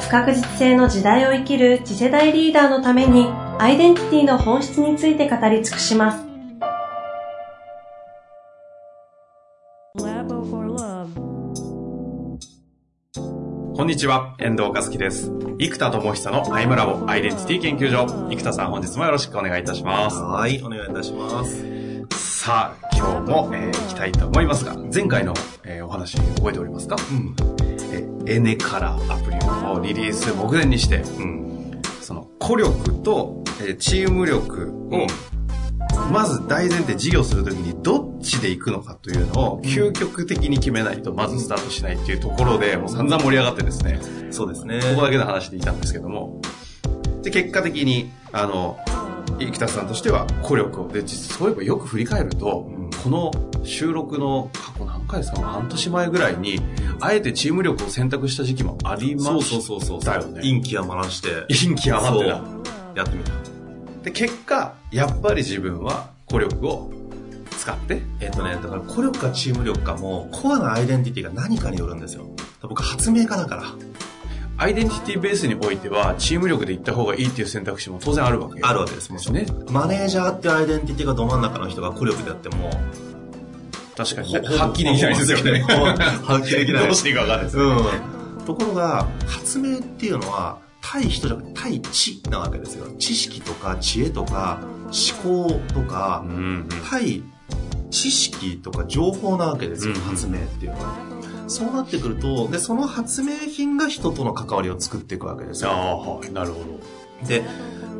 不確実性の時代を生きる次世代リーダーのためにアイデンティティの本質について語り尽くします。こんにちは、遠藤和樹です。生田智久のアイムラボアイデンティティ研究所。生田さん、本日もよろしくお願いいたします。はい、お願いいたします。さあ、今日も、えー、行きたいと思いますが、前回の、えー、お話覚えておりますか？うん。え、エネカラーアプリをリリース目前にして、うん。その、孤力と、えー、チーム力を、まず大前提事業するときにどっちで行くのかというのを究極的に決めないとまずスタートしないっていうところでもう散々盛り上がってですね。そうですね。ここだけの話でいたんですけども。で、結果的に、あの、生田さんとしては孤力を。で、実そういえばよく振り返ると、うん、この収録の過去何回ですか？半年前ぐらいに、あえてチーム力を選択した時期もありましたよね。そうそうそうそう。陰気余らして。陰気余ってた。やってみた。で、結果、やっぱり自分は孤力を使ってえっ、とね、だから孤力かチーム力かも、コアなアイデンティティが何かによるんですよ。僕発明家だから。アイデンティティベースにおいては、チーム力で行った方がいいっていう選択肢も当然あるわけあるわけですもんね。マネージャーってアイデンティティがど真ん中の人が孤力であっても、確かに、ね、発揮できないですよね。発揮できない。どうしていいか分かんないです、ね、うん。ところが、発明っていうのは、対人じゃなくて対知なわけですよ。知識とか知恵とか思考とか、うんうん、対知識とか情報なわけですよ、うん、発明っていうのは。そうなってくると、で、その発明品が人との関わりを作っていくわけですよ。ああ、はい、なるほど。で、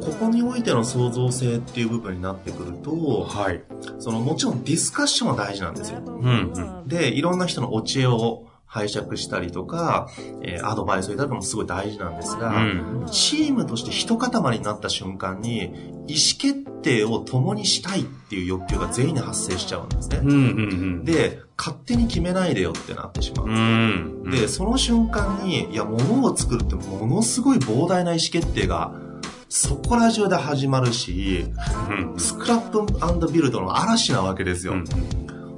ここにおいての創造性っていう部分になってくると、はい。そのもちろんディスカッションは大事なんですよ。うん、うん。で、いろんな人のお知恵を拝借したりとか、えー、アドバイスをいただくのもすごい大事なんですが、うん、チームとして一塊になった瞬間に、意思決定を共にしたいっていう欲求が全員に発生しちゃうんですね。うんうんうん、で、勝手に決めないでよってなってしまう。うんうん、で、その瞬間に、いや、物を作るってものすごい膨大な意思決定が、そこら中で始まるし、スクラップビルドの嵐なわけですよ。うん。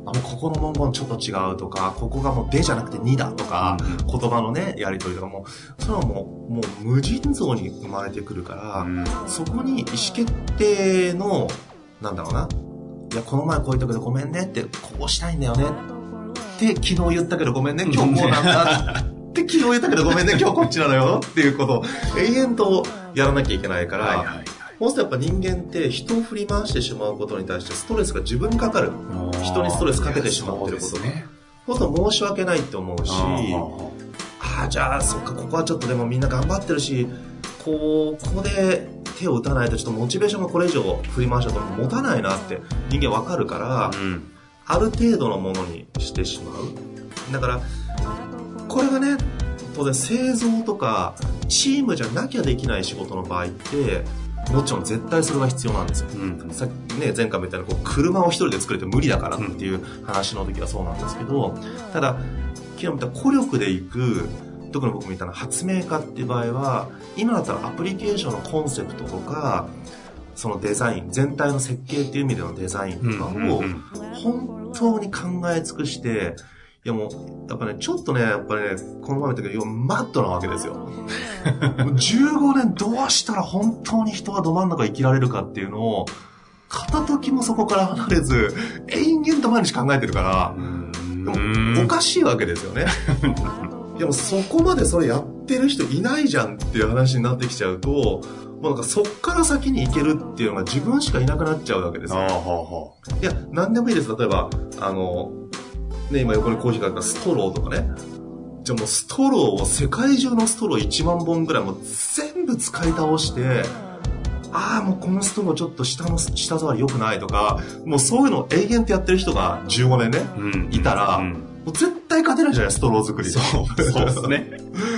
あここの文言ちょっと違うとか、ここがもうでじゃなくてにだとか、うん、言葉のね、やりとりとかも、それはもう、もう無尽蔵に生まれてくるから、うん、そこに意思決定の、なんだろうな、いや、この前こう言ったけどごめんねって、こうしたいんだよねって昨日言ったけどごめんね、今日こうなんだ って昨日言ったけどごめんね、今日こっちなのよっていうことを永遠とやらなきゃいけないから、はいはいそうするとやっぱ人間って人を振り回してしまうことに対してストレスが自分にかかる。人にストレスかけてしまってることが。そうすると申し訳ないって思うし、ああ、じゃあそっか、ここはちょっとでもみんな頑張ってるし、こう、ここで手を打たないとちょっとモチベーションがこれ以上振り回したと持たないなって人間わかるから、うん、ある程度のものにしてしまう。だから、これがね、当然製造とかチームじゃなきゃできない仕事の場合って、もちろん絶対それは必要なんですよ。うん、さっきね、前回も言ったように、こう、車を一人で作れて無理だからっていう話の時はそうなんですけど、ただ、昨日見た孤力でいく、特に僕も言ったのは発明家っていう場合は、今だったらアプリケーションのコンセプトとか、そのデザイン、全体の設計っていう意味でのデザインとかを、本当に考え尽くして、いやもう、やっぱね、ちょっとね、やっぱりね、この前言ったけど、マッドなわけですよ。15年 どうしたら本当に人はど真ん中生きられるかっていうのを、片時もそこから離れず、延々と毎日考えてるから、でもおかしいわけですよね。でもそこまでそれやってる人いないじゃんっていう話になってきちゃうと、もうなんかそっから先に行けるっていうのが自分しかいなくなっちゃうわけですよ。いや、何でもいいです。例えば、あの、ね、今横にコーヒーがあったストローとかね。じゃあもうストローを、世界中のストロー1万本ぐらいもう全部使い倒して、ああ、もうこのストローちょっと下の、下触り良くないとか、もうそういうのを永遠とやってる人が15年ね、うん、いたら、うん、もう絶対勝てないじゃない、ストロー作り。そう、そうですね。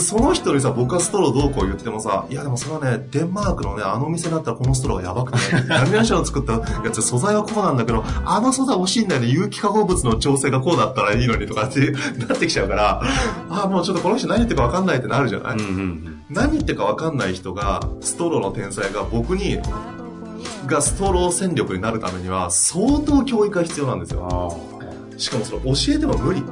その人にさ、僕はストローどうこう言ってもさ、いやでもそれはね、デンマークのね、あの店だったらこのストローがやばくて、何々社の作ったやつ、素材はこうなんだけど、あの素材欲しいんだよね、有機化合物の調整がこうだったらいいのにとかって なってきちゃうから、ああ、もうちょっとこの人何言ってるか分かんないってなるじゃない、うんうんうん、何言ってるか分かんない人が、ストローの天才が僕に、がストロー戦力になるためには、相当教育が必要なんですよ。しかもそれ教えても無理。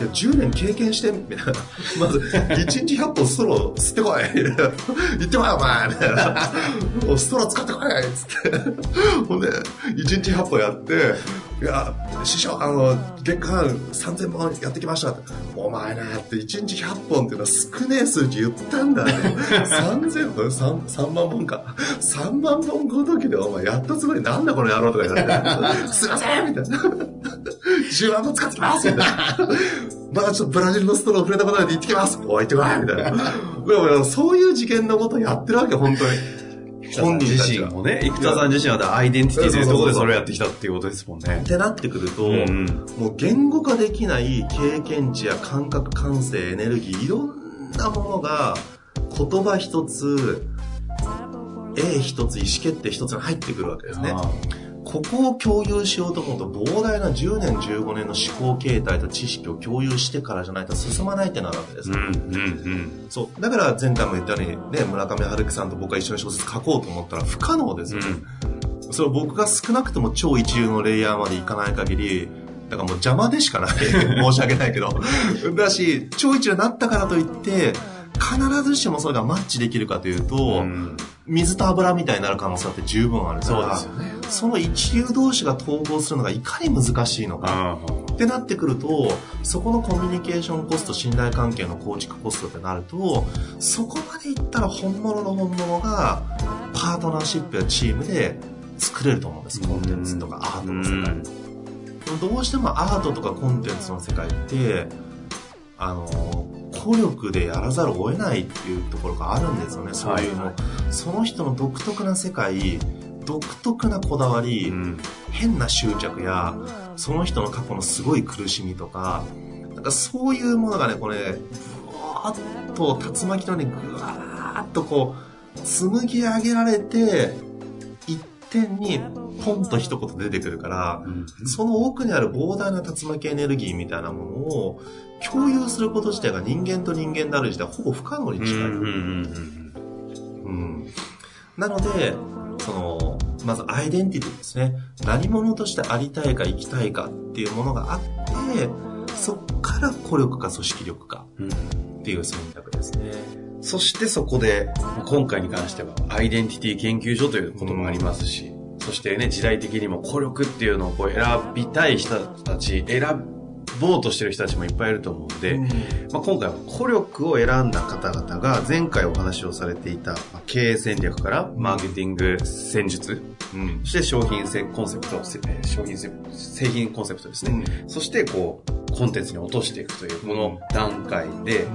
いや、10年経験して、みたいな。まず、1日100本ストロー吸ってこい 言ってこいお前みたいな。ストロー使ってこいつって。ほんで、1日100本やって、いや、師匠、あの、月間3000本やってきましたって。お前なって1日100本っていうのは少ねえ数字言ったんだね。3000本 3, ?3 万本か。3万本ごときでお前やったつもりなんだこの野郎とか言われて。すいませんみたいな。10万本使ってきますみたいな。まだちょっとブラジルのストロー触れたことないで行ってきますおい、行ってこいみたいな。でも、そういう事件のことやってるわけ、本当に。本人自身もね、生田さん自身はアイデンティティというところでそれをやってきたっていうことですもんね。ってなってくると、うん、もう言語化できない経験値や感覚、感性、エネルギー、いろんなものが言葉一つ、A 一つ、意思決定一つに入ってくるわけですね。ここを共有しようと思うと膨大な10年15年の思考形態と知識を共有してからじゃないと進まないってなるわけです、うんうんうん、そう。だから前回も言ったように、ね、村上春樹さんと僕が一緒に小説書こうと思ったら不可能ですよね、うん、それ僕が少なくとも超一流のレイヤーまでいかない限りだからもう邪魔でしかない。申し訳ないけど。だし超一流になったからといって必ずしもそれがマッチできるかというと、うん。水と油みたいになる可能性って十分あるからそ,、ね、その一流同士が統合するのがいかに難しいのかってなってくるとそこのコミュニケーションコスト信頼関係の構築コストってなるとそこまでいったら本物の本物がパートナーシップやチームで作れると思うんです。コンテンツとかアートの世界どうしてもアートとかコンテンツの世界ってあの努力でやらざるを得ないっていうところがあるんですよね、そういうの。はいはい、その人の独特な世界、独特なこだわり、うん、変な執着や、その人の過去のすごい苦しみとか、なんかそういうものがね、これ、ね、ぶわーっと竜巻のね、ぐわーっとこう、紡ぎ上げられて、一点にポンと一言出てくるから、うん、その奥にある膨大な竜巻エネルギーみたいなものを共有すること自体が人間と人間である自体ほぼ不可能に近い。なので、その、まずアイデンティティですね。何者としてありたいか生きたいかっていうものがあって、そっから孤力か組織力かっていう選択ですね。そしてそこで、今回に関してはアイデンティティ研究所ということもありますし、そしてね、時代的にも孤力っていうのをこう選びたい人たち、選ぼうとしてる人たちもいっぱいいると思うので、うん、まあ、今回は孤力を選んだ方々が前回お話をされていた経営戦略からマーケティング戦術、うん、そして商品コンセプト、商品製品コンセプトですね、うん、そしてこうコンテンツに落としていくというこの段階で、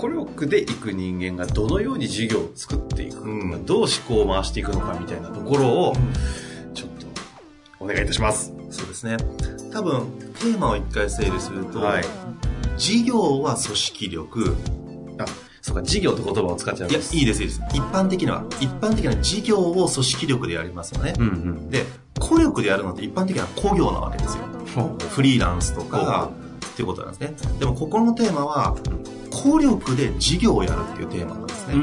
孤力でいく人間がどのように事業を作っていく、うん、どう思考を回していくのかみたいなところを、ちょっとお願いいたします。そうですね。多分、テーマを一回整理すると、はい、事業は組織力。あ、そうか、事業って言葉を使っちゃうんです。いや、いいです、いいです。一般的には、一般的な事業を組織力でやりますよね。うんうん、で、孤力でやるのって一般的な工業なわけですよ。フリーランスとか、っていうことなんですね。でも、ここのテーマは、孤力で事業をやるっていうテーマなんですね。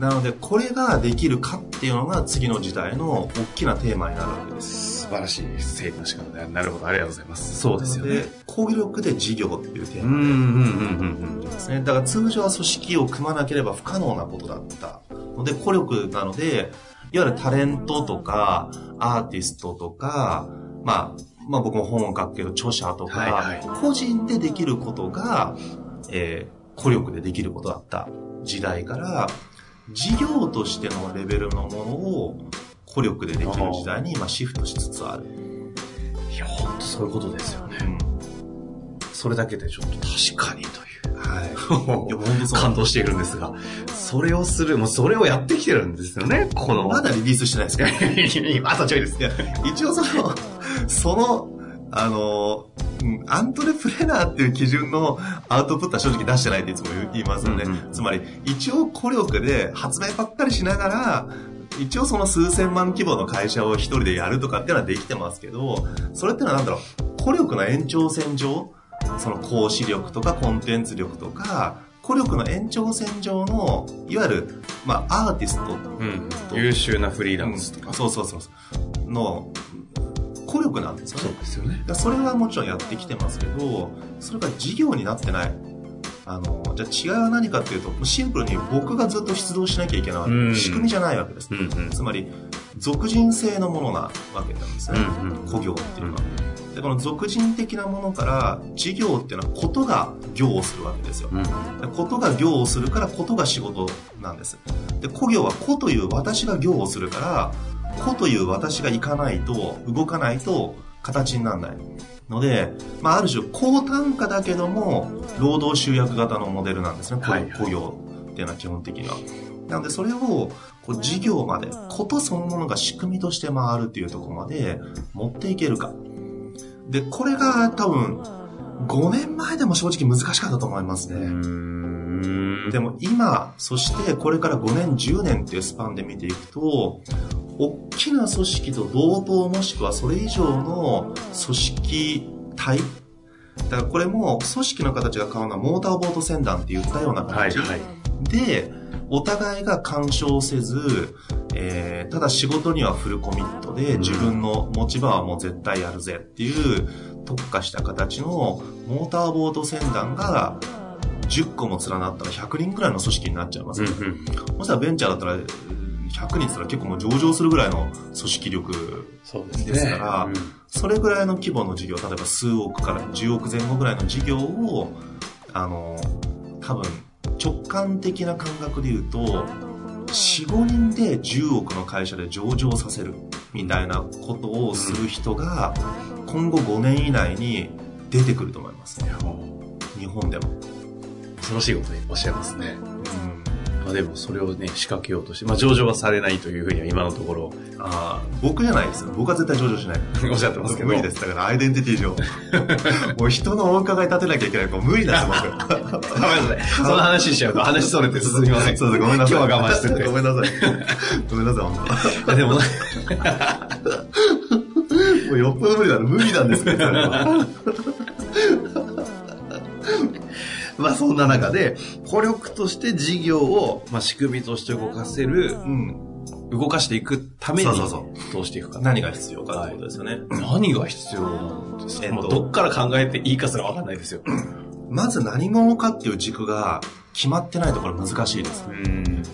なので、これができるかっていうのが次の時代の大きなテーマになるわけです。素晴らしい整理の仕方で、なるほど、ありがとうございます。そうですよね。孤力で事業っていうテーマでですね。だから通常は組織を組まなければ不可能なことだったので、孤力なので、いわゆるタレントとか、アーティストとか、まあ、まあ僕も本を書くけど著者とか、はいはい、個人でできることが、えー、孤力でできることだった時代から、事業としてのレベルのものを孤力でできる時代に今シフトしつつある。いや、本当そういうことですよね。うん、それだけでちょっと確かにという。はい。いや、本当そう。感動しているんですが、それをする、もうそれをやってきてるんですよね、この。まだリリースしてないですか？あとちょいです。一応その、その、あの、うん、アントレプレナーっていう基準のアウトプットは正直出してないっていつも言いますよね。うんうん、つまり、一応孤力で発明ばっかりしながら、一応その数千万規模の会社を一人でやるとかっていうのはできてますけど、それってのはなんだろう、孤力の延長線上、その講師力とかコンテンツ力とか、孤力の延長線上の、いわゆる、まあ、アーティスト、うん、優秀なフリーランスとか、うん、そうそうそう。の孤力なんですよね。そうですよね。それはもちろんやってきてますけど、それが事業になってない。あの、じゃあ違いは何かっていうと、シンプルに僕がずっと出動しなきゃいけない仕組みじゃないわけです。うんうん、つまり、俗人性のものなわけなんですね。うんうん、業っていうのは。で、この俗人的なものから事業っていうのはことが業をするわけですよ。うん、ことが業をするからことが仕事なんです。で、故業は子という私が業をするから、子という私が行かないと、動かないと形にならない。ので、まあ、ある種高単価だけども、労働集約型のモデルなんですね。はい雇用っていうのは基本的には。なので、それを、こう、事業まで、ことそのものが仕組みとして回るっていうところまで持っていけるか。で、これが多分、5年前でも正直難しかったと思いますね。でも今、そしてこれから5年、10年っていうスパンで見ていくと、大きな組織と同等もしくはそれ以上の組織体。だからこれも組織の形が変わるのはモーターボート船団って言ったような形、はいはい、で、お互いが干渉せず、えー、ただ仕事にはフルコミットで、自分の持ち場はもう絶対やるぜっていう特化した形のモーターボート船団が10個も連なったら100人くらいの組織になっちゃいます、ね。うんうん、もしらベンチャーだったら100人ったら結構もう上場するぐらいの組織力ですから、ねうん、それぐらいの規模の事業、例えば数億から10億前後ぐらいの事業を、あの、多分直感的な感覚で言うと、4、5人で10億の会社で上場させるみたいなことをする人が、今後5年以内に出てくると思います。日本でも。恐ろしいことにおっしゃいますね。まあでもそれをね、仕掛けようとして、まあ上場はされないというふうには今のところ。ああ、僕じゃないですよ。僕は絶対上場しない。おっしゃってますけど。無理です。だからアイデンティティ上。もう人のお伺い立てなきゃいけない。もう無理なんです、僕。ごめんなさい。その話しちゃうと話それて進みません。そうです、ごめんなさい。今日は我慢してて。ごめんなさい。ごめんなさい、本当。でも、もうよっぽど無理だ。無理なんですね、それは。まあそんな中で、孤力として事業を、まあ、仕組みとして動かせる、うん、動かしていくために、そうそうどうしていくか。何が必要かってことですよね。はい、何が必要なんですか、えっと、どっから考えていいかすらわかんないですよ。まず何者かっていう軸が決まってないところ難しいです。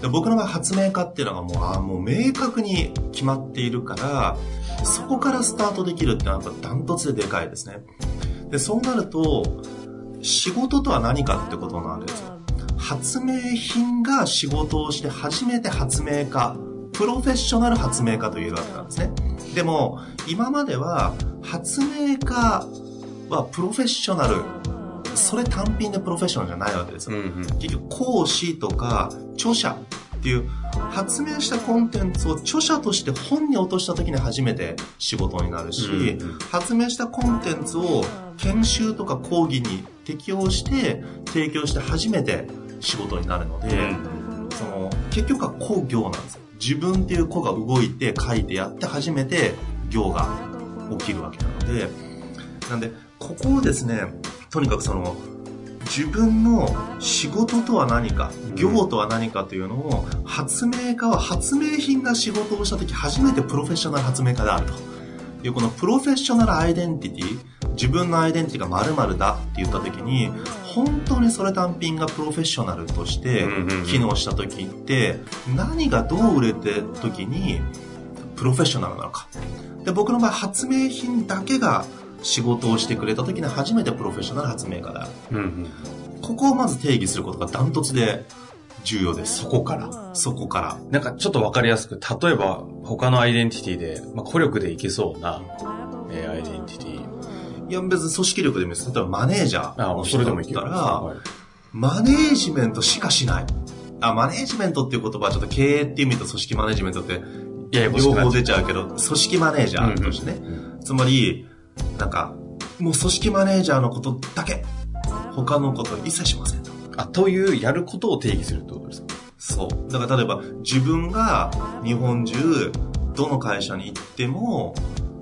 で僕の場合発明家っていうのがもうあもう明確に決まっているからそこからスタートできるっていうのはやっぱダントツででかいですね。でそうなると仕事とは何かってことなんですよ。発明品が仕事をして初めて発明家、プロフェッショナル発明家と言えるわけなんですね。でも、今までは発明家はプロフェッショナル、それ単品でプロフェッショナルじゃないわけですよ。うんうん、結局、講師とか著者っていう発明したコンテンツを著者として本に落とした時に初めて仕事になるし、うんうん、発明したコンテンツを研修とか講義に適用して提供して初めて仕事になるので、うん、その結局は工業なんですよ。自分っていう子が動いて書いてやって初めて業が起きるわけなので。なんでここをですねとにかくその自分の仕事とは何か、業とは何かというのを、発明家は発明品が仕事をした時初めてプロフェッショナル発明家であると。いう、このプロフェッショナルアイデンティティ、自分のアイデンティティが〇〇だって言った時に、本当にそれ単品がプロフェッショナルとして機能した時って、何がどう売れて時にプロフェッショナルなのか。で、僕の場合発明品だけが仕事をしてくれた時に初めてプロフェッショナル発明家だ。うんうん、ここをまず定義することがダントツで重要です。そこから。そこから。なんかちょっとわかりやすく、例えば他のアイデンティティで、まあ、孤力でいけそうな、えー、アイデンティティいや、別に組織力でもいいです。例えばマネージャーの人だったら、はい、マネージメントしかしない。あ、マネージメントっていう言葉はちょっと経営っていう意味と組織マネージメントって両方出ちゃうけど、組織マネージャーとしてね。うんうん、つまり、なんか、もう組織マネージャーのことだけ。他のこと一切しませんと。あ、というやることを定義するってことですか？そう。だから例えば自分が日本中どの会社に行っても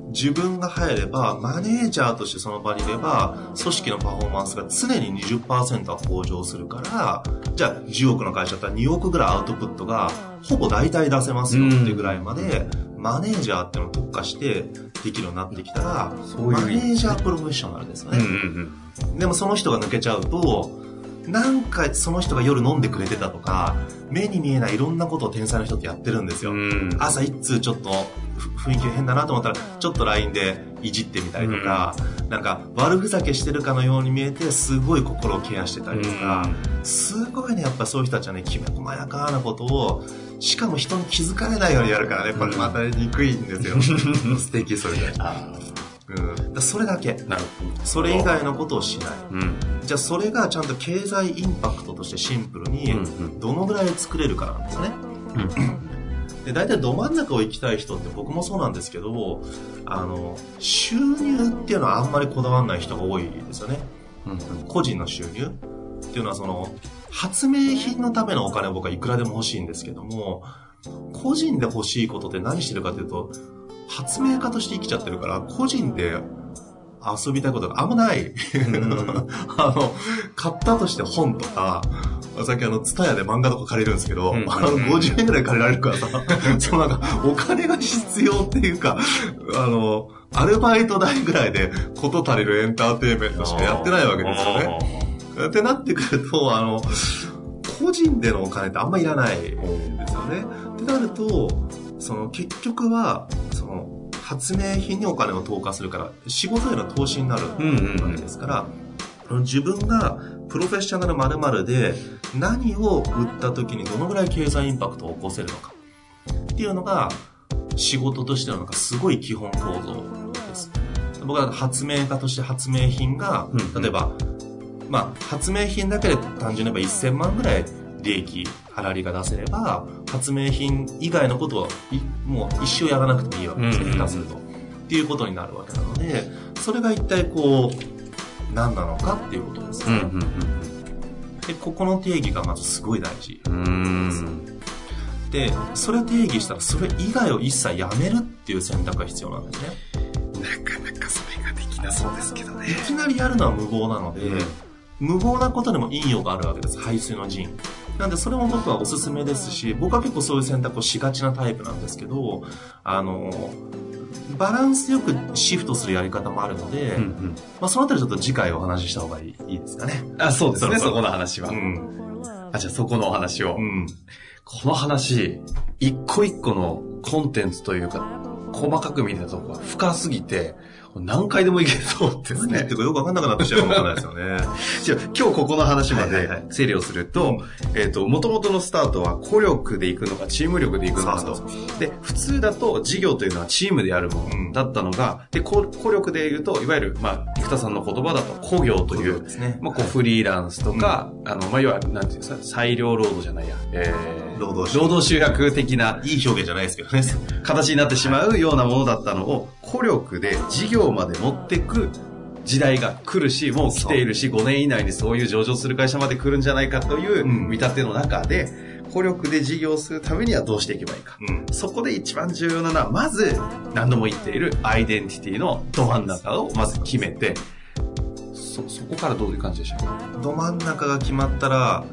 自分が入れば、マネージャーとしてその場にいれば、組織のパフォーマンスが常に20%は向上するから、じゃあ10億の会社だったら2億ぐらいアウトプットが、ほぼ大体出せますよっていうぐらいまで、マネージャーっていうのを特化してできるようになってきたら、マネージャープロフェッショナルですよね。でもその人が抜けちゃうと、なんかその人が夜飲んでくれてたとか、目に見えないいろんなことを天才の人ってやってるんですよ。朝一通ちょっと雰囲気変だなと思ったら、ちょっと LINE でいじってみたりとか、うん、なんか悪ふざけしてるかのように見えて、すごい心をケアしてたりとか、うん、すごいね、やっぱそういう人たちはね、きめ細やかなことを、しかも人に気づかれないようにやるからね、これまたにくいんですよ。素敵、それで。うん、だそれだけ。なるほど。それ以外のことをしない。うん、じゃあそれがちゃんと経済インパクトとしてシンプルに、どのぐらい作れるかなんですね。うんで、大体ど真ん中を行きたい人って僕もそうなんですけど、あの、収入っていうのはあんまりこだわらない人が多いですよね。うん、個人の収入っていうのはその、発明品のためのお金は僕はいくらでも欲しいんですけども、個人で欲しいことって何してるかというと、発明家として生きちゃってるから、個人で遊びたいことがあんまない。あの、買ったとして本とか、さっきあの、ツタヤで漫画とか借りるんですけど、うん、あの、50円くらい借りられるからさ、そうなんか、お金が必要っていうか、あの、アルバイト代ぐらいでこと足りるエンターテインメントしかやってないわけですよね。ってなってくると、あの、個人でのお金ってあんまいらないんですよね。ってなると、その結局は、その、発明品にお金を投下するから、仕事への投資になるわけですから、自分がプロフェッショナル〇〇で何を売った時にどのぐらい経済インパクトを起こせるのか。っていうのが仕事としてのなんかすごい基本構造です。僕は発明家として発明品が、例えば、まあ、発明品だけで単純に言えば1000万ぐらい利益、粗利が出せれば、発明品以外のことはもう一生やらなくてもいいわけですね、下手すると。っていうことになるわけなので、それが一体こう、何なのかっていうことですね。で、ここの定義がまずすごい大事でそれ定義したらそれ以外を一切やめるっていう選択が必要なんですね。なかなかそれができなそうですけどね。いきなりやるのは無謀なので、うん無謀なことでも陰陽があるわけです。排水の陣。なんでそれも僕はおすすめですし、僕は結構そういう選択をしがちなタイプなんですけど、あの、バランスよくシフトするやり方もあるので、うんうん、まあそのあたりちょっと次回お話しした方がいいですかね。あ、そうですね、そこの話は。うん、あ、じゃあそこのお話を。うん、この話、一個一個のコンテンツというか、細かく見たとこが深すぎて、何回でもいけそうですね。ってかよくわかんなくなってきちゃうかもしれないですよね。じゃ今日ここの話まで整理をすると、はいはいはい、えっ、ー、と、元々のスタートは孤力で行くのか、チーム力で行くのかと。で、普通だと事業というのはチームでやるものだったのが、で、孤力で言うと、いわゆる、まあ、生田さんの言葉だと、工業という、ね、まあ、こう、フリーランスとか、うん、あの、まあ、いわゆる、なんていうんですか、裁量労働じゃないや、えー、労働労働集約的な、いい表現じゃないですけどね。形になってしまうようなものだったのを、孤力で事業まで持ってく時代が来るし、もう来ているし、5年以内にそういう上場する会社まで来るんじゃないかという見立ての中で、孤力で事業するためにはどうしていけばいいか。うん、そこで一番重要なのは、まず何度も言っているアイデンティティのど真ん中をまず決めて、そ、そこからどういう感じでしょうか？ど真ん中が決まったら、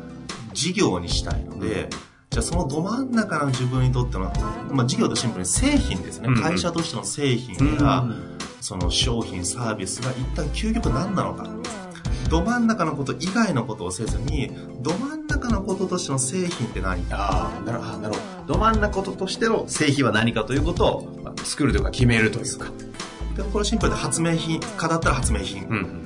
事業にしたいので、うんじゃあそのど真ん中の自分にとっての、まあ事業とシンプルに製品ですね。うん、会社としての製品や、うん、その商品、サービスが一体究極何なのか。ど真ん中のこと以外のことをせずに、ど真ん中のこととしての製品って何か。ああ、なるほど、なるほど。ど真ん中ことしての製品は何かということを作るというか決めるというか。でこれシンプルで発明品、かだったら発明品。うん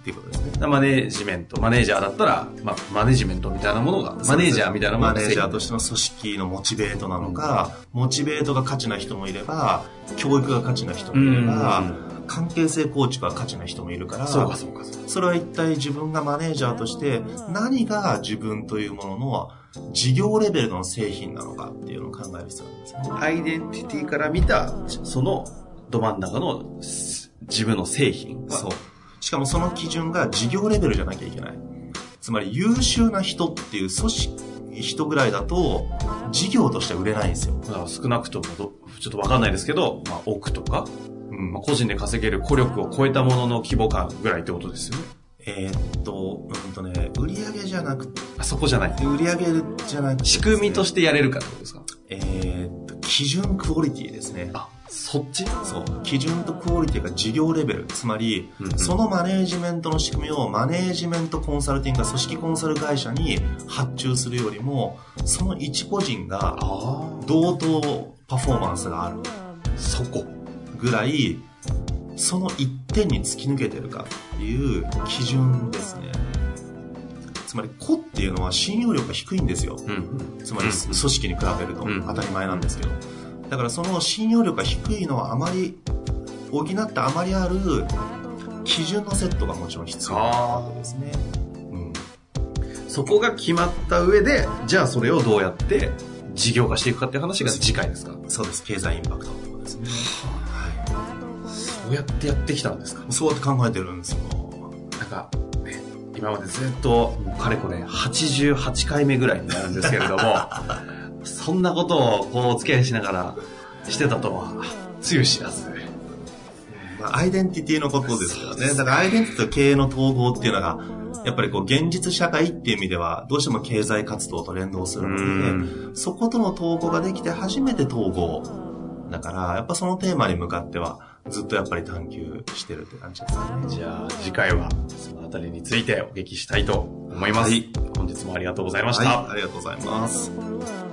っていうことですね。マネージメント、マネージャーだったら、まあ、マネジメントみたいなものが、マネージャーみたいなものが。マネージャーとしての組織のモチベートなのか、モチベートが価値な人もいれば、教育が価値な人もいれば、関係性構築が価値な人もいるから、そうかそうかそれは一体自分がマネージャーとして何が自分というものの事業レベルの製品なのかっていうのを考える必要なんですね。アイデンティティから見た、そのど真ん中の自分の製品。そう。しかもその基準が事業レベルじゃなきゃいけない。つまり優秀な人っていう組織、人ぐらいだと、事業として売れないんですよ。だから少なくともちょっとわかんないですけど、まあ、億とか、うん、まあ、個人で稼げる孤力を超えたものの規模感ぐらいってことですよね。えー、っと、うんとね、売上じゃなくて、あそこじゃない。売上じゃなくて、ね、仕組みとしてやれるかってことですか？えー、っと、基準クオリティですね。あ、そっち？そう。基準とクオリティが事業レベル。つまり、うんうん、そのマネージメントの仕組みをマネージメントコンサルティングが組織コンサル会社に発注するよりも、その一個人が同等パフォーマンスがある。そこ。ぐらい、その一点に突き抜けてるかっていう基準ですね。つまり個っていうのは信用力が低いんですよ。うん、つまり組織に比べると当たり前なんですけど。だからその信用力が低いのはあまり、補ってあまりある基準のセットがもちろん必要なわけですね。うん、そこが決まった上で、じゃあそれをどうやって事業化していくかっていう話が次回ですか？そうです。経済インパクトとかですね。そうやってやってきたんですか？そうやって考えてるんですよ。なんか、ね、今までずっと、かれこれ88回目ぐらいになるんですけれども、そんなことをこうお付き合いしながらしてたとは、つゆ知らず。まあ、アイデンティティのことですよね。だからアイデンティティと経営の統合っていうのが、やっぱりこう現実社会っていう意味では、どうしても経済活動と連動するので、そことの統合ができて初めて統合。だから、やっぱそのテーマに向かっては、ずっとやっぱり探求してるって感じですかね。じゃあ、次回は、そのあたりについてお聞きしたいと思います。はい、本日もありがとうございました。はい、ありがとうございます。